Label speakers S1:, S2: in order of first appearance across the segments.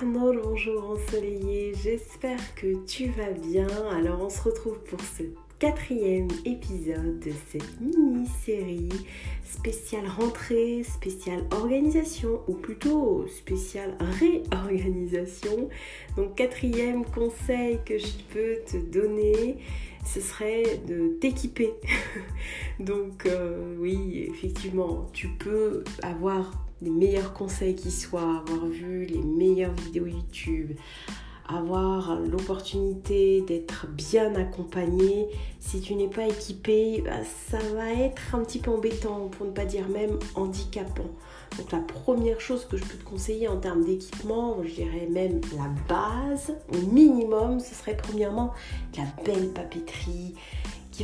S1: Arnaud, bonjour ensoleillé, j'espère que tu vas bien. Alors on se retrouve pour ce quatrième épisode de cette mini-série spéciale rentrée, spéciale organisation ou plutôt spéciale réorganisation. Donc quatrième conseil que je peux te donner, ce serait de t'équiper. Donc euh, oui, effectivement, tu peux avoir les meilleurs conseils qui soient, avoir vu les meilleures vidéos YouTube, avoir l'opportunité d'être bien accompagné. Si tu n'es pas équipé, bah, ça va être un petit peu embêtant, pour ne pas dire même handicapant. Donc la première chose que je peux te conseiller en termes d'équipement, je dirais même la base, au minimum, ce serait premièrement la belle papeterie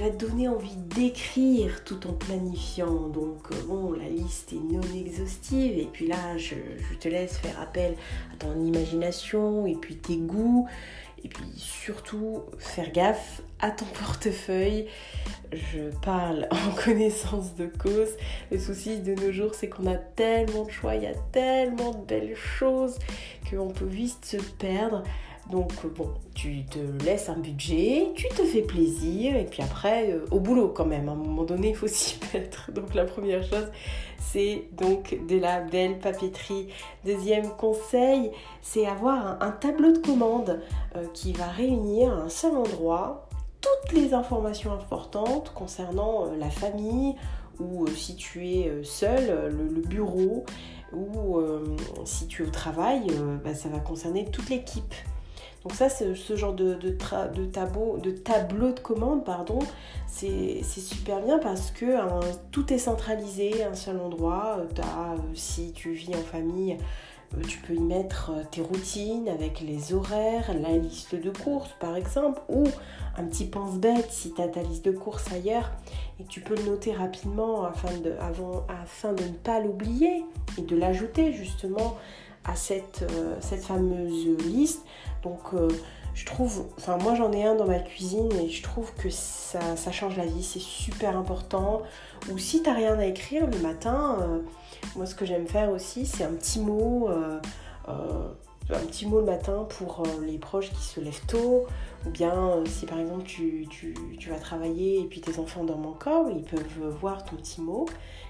S1: va te donner envie d'écrire tout en planifiant. Donc euh, bon, la liste est non exhaustive et puis là, je, te laisse faire appel à ton imagination et puis tes goûts. Et puis surtout, faire gaffe à ton portefeuille. Je parle en connaissance de cause. Le souci de nos jours, c'est qu'on a tellement de choix, il y a tellement de belles choses qu'on peut vite se perdre. Donc euh, bon, tu te laisses un budget, tu te fais plaisir et puis après euh, au boulot quand même. À un moment donné, il faut s'y mettre. Donc la première chose, c'est donc de la belle papeterie. Deuxième conseil, c'est avoir un, tableau de commande euh, qui va réunir à un seul endroit toutes les informations importantes concernant la famille ou si tu es seul, le, bureau ou si tu es au travail, bah, ça va concerner toute l'équipe. Donc ça, ce genre de, tableau, de tableau de commande, pardon, c'est super bien parce que hein, tout est centralisé un seul endroit. Euh, euh, si tu vis en famille, euh, tu peux y mettre tes routines avec les horaires, la liste de courses par exemple, ou un petit pense-bête si tu as ta liste de courses ailleurs et tu peux le noter rapidement afin de ne pas l'oublier et de l'ajouter justement à cette, cette fameuse liste. Donc euh, je trouve, enfin moi j'en ai un dans ma cuisine et je trouve que ça, change la vie, c'est super important. Ou si t'as rien à écrire le matin, euh, moi ce que j'aime faire aussi c'est un petit mot. Euh, un petit mot le matin pour les proches qui se lèvent tôt, ou bien si par exemple tu, vas travailler et puis tes enfants dorment encore, ils peuvent voir ton petit mot.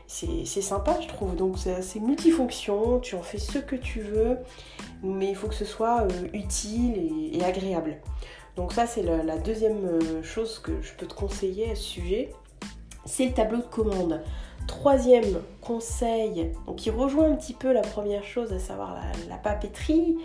S1: C'est sympa je trouve, donc c'est multifonction, tu en fais ce que tu veux mais il faut que ce soit euh, utile et, agréable. Donc ça c'est la, deuxième euh, chose que je peux te conseiller à ce sujet, c'est le tableau de commande. Troisième conseil, qui rejoint un petit peu la première chose, à savoir la, papeterie,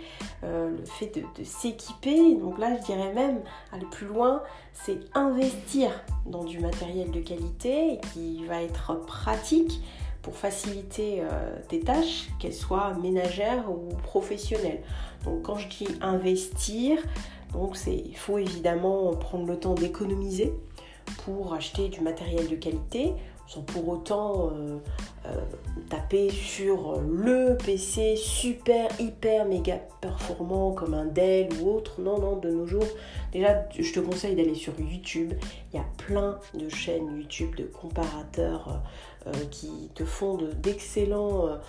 S1: euh, le fait de, s'équiper. Donc là, je dirais même aller plus loin, c'est investir dans du matériel de qualité qui va être pratique, pour faciliter euh, tes tâches, qu'elles soient ménagères ou professionnelles. Donc quand je dis investir, il faut évidemment prendre le temps d'économiser pour acheter du matériel de qualité sans pour autant euh, euh, taper sur le PC super, hyper, méga performant comme un Dell ou autre. Non, non, de nos jours, déjà, je te conseille d'aller sur YouTube. Il y a plein de chaînes YouTube de comparateurs euh, qui te font d'excellentes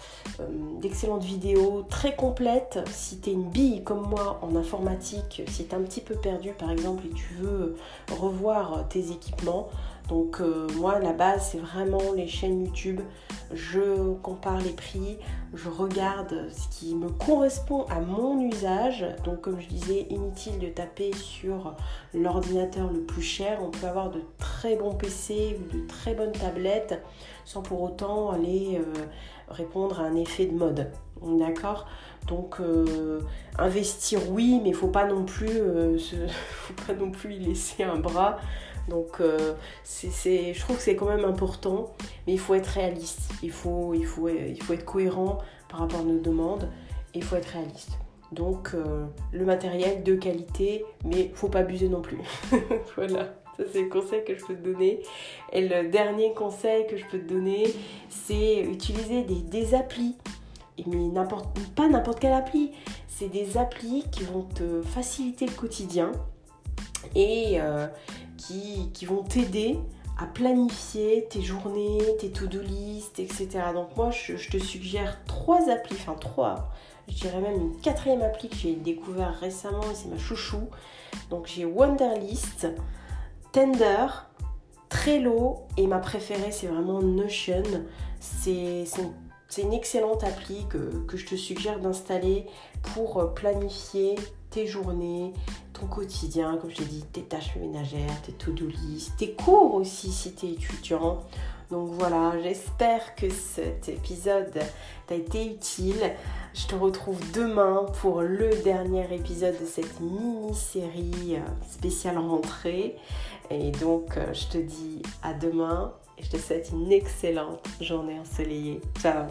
S1: vidéos très complètes. Si tu une bille comme moi en informatique, si tu un petit peu perdu par exemple et tu veux revoir tes équipements, donc euh, moi la base c'est vraiment les chaînes YouTube. Je compare les prix, je regarde ce qui me correspond à mon usage. Donc comme je disais, inutile de taper sur l'ordinateur le plus cher. On peut avoir de très bons PC ou de très bonnes tablettes sans pour autant aller euh, répondre à un effet de mode. D'accord? Donc euh, investir oui, mais faut pas non plus faut pas non plus y laisser un bras donc euh, je trouve que c'est quand même important, mais il faut être réaliste, il faut, il faut, il faut être cohérent par rapport à nos demandes, et il faut être réaliste. Donc euh, le matériel de qualité, mais faut pas abuser non plus. voilà. Ça, c'est le conseil que je peux te donner. Et le dernier conseil que je peux te donner, c'est utiliser des, applis. Mais pas n'importe quelle appli. C'est des applis qui vont te faciliter le quotidien et, euh, qui, vont t'aider à planifier tes journées, tes to-do list, etc. Donc moi, je, te suggère trois applis, enfin trois. je dirais même une quatrième appli que j'ai découvert récemment et c'est ma chouchou. Donc j'ai Wonderlist, Tender, Trello et ma préférée c'est vraiment Notion. C'est une excellente appli que, je te suggère d'installer pour planifier tes journées, ton quotidien, comme je t'ai dit, tes tâches ménagères, tes to-do list, tes cours aussi si tu étudiant. Donc voilà, j'espère que cet épisode t'a été utile. Je te retrouve demain pour le dernier épisode de cette mini-série euh, spéciale rentrée. Et donc, euh, je te dis à demain et je te souhaite une excellente journée ensoleillée. Ciao